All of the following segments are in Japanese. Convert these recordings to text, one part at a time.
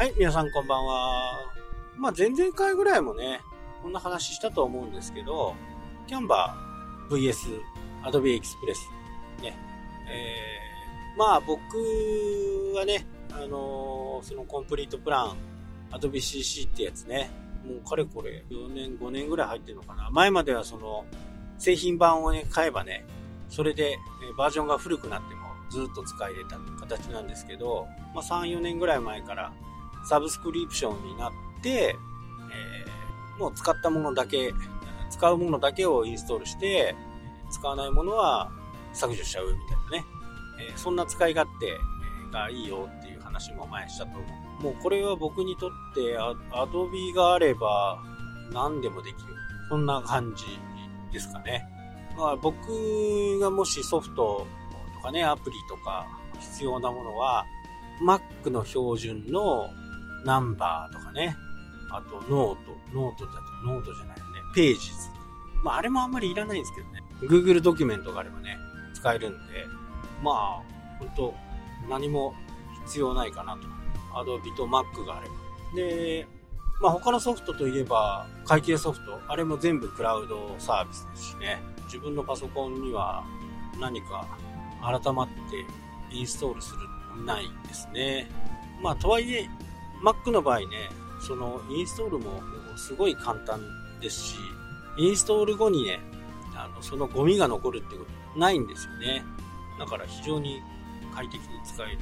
はい、皆さんこんばんは。まあ、前々回ぐらいもね、こんな話したと思うんですけど、キャンバー VS Adobe Express。ね。えー、まあ、僕はね、あのー、そのコンプリートプラン、Adobe CC ってやつね、もうかれこれ4年、5年ぐらい入ってるのかな。前まではその、製品版をね、買えばね、それで、バージョンが古くなってもずっと使えれた形なんですけど、まあ、3、4年ぐらい前からサブスクリプションになって、えー、もう使ったものだけ、使うものだけをインストールして、使わないものは削除しちゃうみたいなね。えー、そんな使い勝手がいいよっていう話も前したと思う。もうこれは僕にとってアドビがあれば何でもできる。そんな感じですかね。まあ僕がもしソフトとかね、アプリとか必要なものは Mac の標準の Numbers とかね、あとノート、ノートだとノートじゃないよね、 Pages。まああれもあんまりいらないんですけどね。Google ドキュメントがあればね、使えるんで、まあ、ほんと何も必要ないかなと。Adobe と Mac があれば。で、まあ他のソフトといえば、会計ソフト、あれも全部クラウドサービスですしね。自分のパソコンには何か改まってインストールするないですね。まあとはいえ、Mac の場合ね、そのインストールもすごい簡単ですし、インストール後にね、あのそのゴミが残るってことないんですよね。だから非常に快適に使える。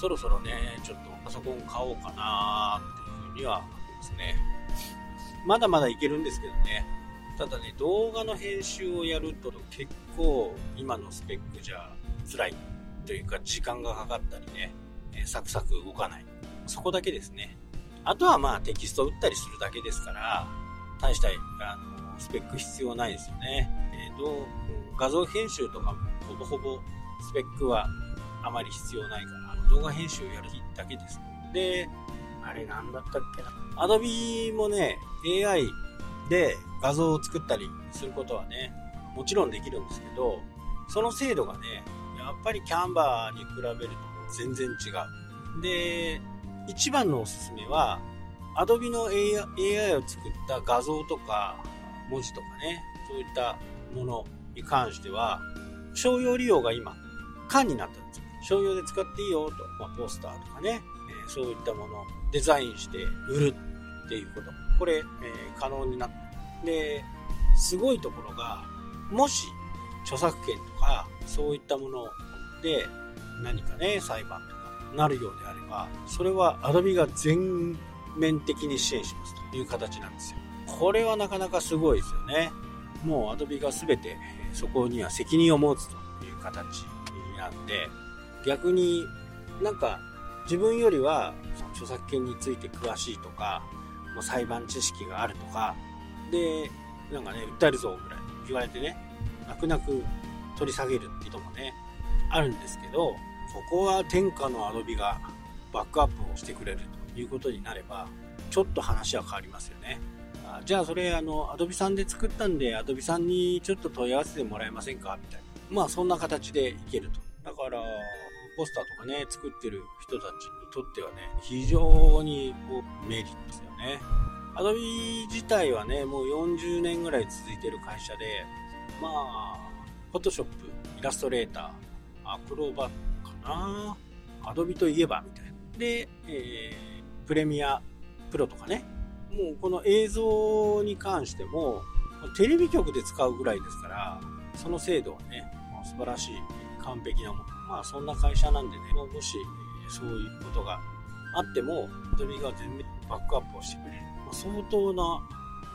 そろそろね、ちょっとパソコン買おうかなーっていうふうには思いますね。まだまだいけるんですけどね。ただね、動画の編集をやると結構今のスペックじゃ辛いというか時間がかかったりね、サクサク動かない。そこだけですね。あとはまあテキスト打ったりするだけですから、大したあのスペック必要ないですよね。えーと、画像編集とかもほぼほぼスペックはあまり必要ないから、動画編集やるだけです。で、あれなんだったっけな。Adobe もね、AI で画像を作ったりすることはね、もちろんできるんですけど、その精度がね、やっぱりキャンバーに比べると全然違う。で、一番のおすすめは、Adobe の AI を作った画像とか文字とかね、そういったものに関しては、商用利用が今、缶になったんですよ。商用で使っていいよと、まあ、ポスターとかね、え、そういったものをデザインして売るっていうこと。これ、えー、可能になった。で、すごいところが、もし著作権とかそういったもので何かね、裁判とかなるようであれば、それは Adobe が全面的に支援しますという形なんですよ。これはなかなかすごいですよね。もう Adobe が全てそこには責任を持つという形になんで、逆になんか自分よりはその著作権について詳しいとか、もう裁判知識があるとか、で、なんかね、訴えるぞぐらい言われてね、泣く泣く取り下げるっていうのもね、あるんですけど、そこは天下のアドビがバックアップをしてくれるということになれば、ちょっと話は変わりますよね。あじゃあそれ、あの、アドビさんで作ったんで、アドビさんにちょっと問い合わせてもらえませんか？みたいな。まあそんな形でいけると。だから、ポスターとかね、作ってる人たちにとってはね、非常にこうメリットですよね。アドビ自体はね、もう40年ぐらい続いてる会社で、まあ、フォトショップ、イラストレーター、アクロバかなアドビといえば、みたいな。で、えー、プレミアプロとかね。もうこの映像に関しても、テレビ局で使うぐらいですから、その精度はね、素晴らしい、完璧なもの。まあそんな会社なんでね、もしそういうことがあっても、アドビが全面バックアップをしてくれる。まあ、相当な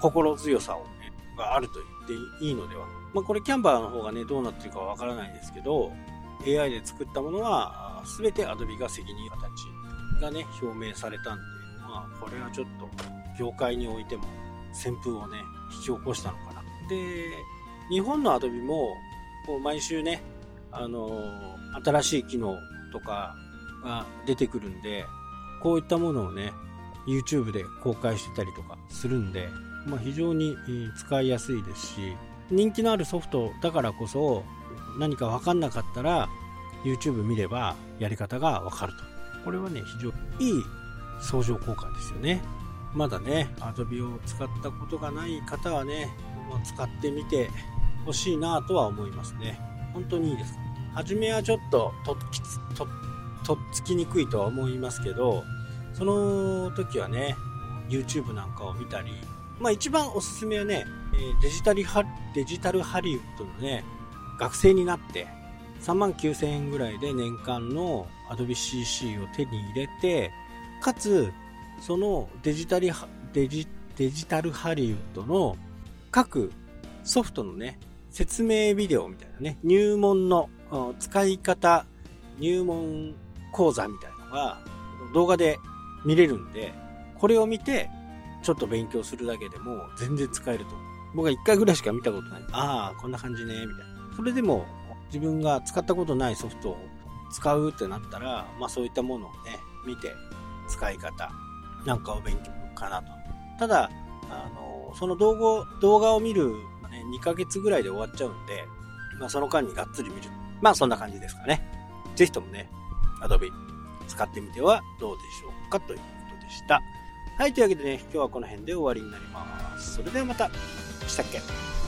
心強さをね、があると言っていいのでは。まあこれキャンバーの方がね、どうなってるかわからないですけど、AI で作ったものは全て Adobe が責任形がね表明されたんでまあこれはちょっと業界においても旋風をね引き起こしたのかな。で日本の Adobe もこう毎週ねあの、新しい機能とかが出てくるんでこういったものをね YouTube で公開してたりとかするんで、まあ、非常に使いやすいですし人気のあるソフトだからこそ何か分かんなかったら YouTube 見ればやり方が分かるとこれはね非常にいい相乗効果ですよね。まだね、Adobe を使ったことがない方はね、使ってみてほしいなとは思いますね。本当にいいです。初めはちょっととっきつととっつきにくいとは思いますけど、その時はね、YouTube なんかを見たり、まあ一番おすすめはね、デジタルハデジタルハリウッドのね、学生になって、3万9000円ぐらいで年間の Adobe CC を手に入れて、かつ、そのデジタルデジデジタルハリウッドの各ソフトのね、説明ビデオみたいなね、入門の使い方、入門講座みたいなのが動画で見れるんで、これを見て、ちょっと勉強するだけでも全然使えると。僕は1回ぐらいしか見たことない。ああ、こんな感じね、みたいな。それでも自分が使ったことないソフトを使うってなったら、まあそういったものをね、見て使い方なんかを勉強かなと。ただ、あの、その動画動画を見る、ね、2ヶ月ぐらいで終わっちゃうんで、まあその間にがっつり見る。まあそんな感じですかね。ぜひともね、Adobe 使ってみてはどうでしょうかということでした。はい、というわけでね、今日はこの辺で終わりになります。それではまた。したっけ？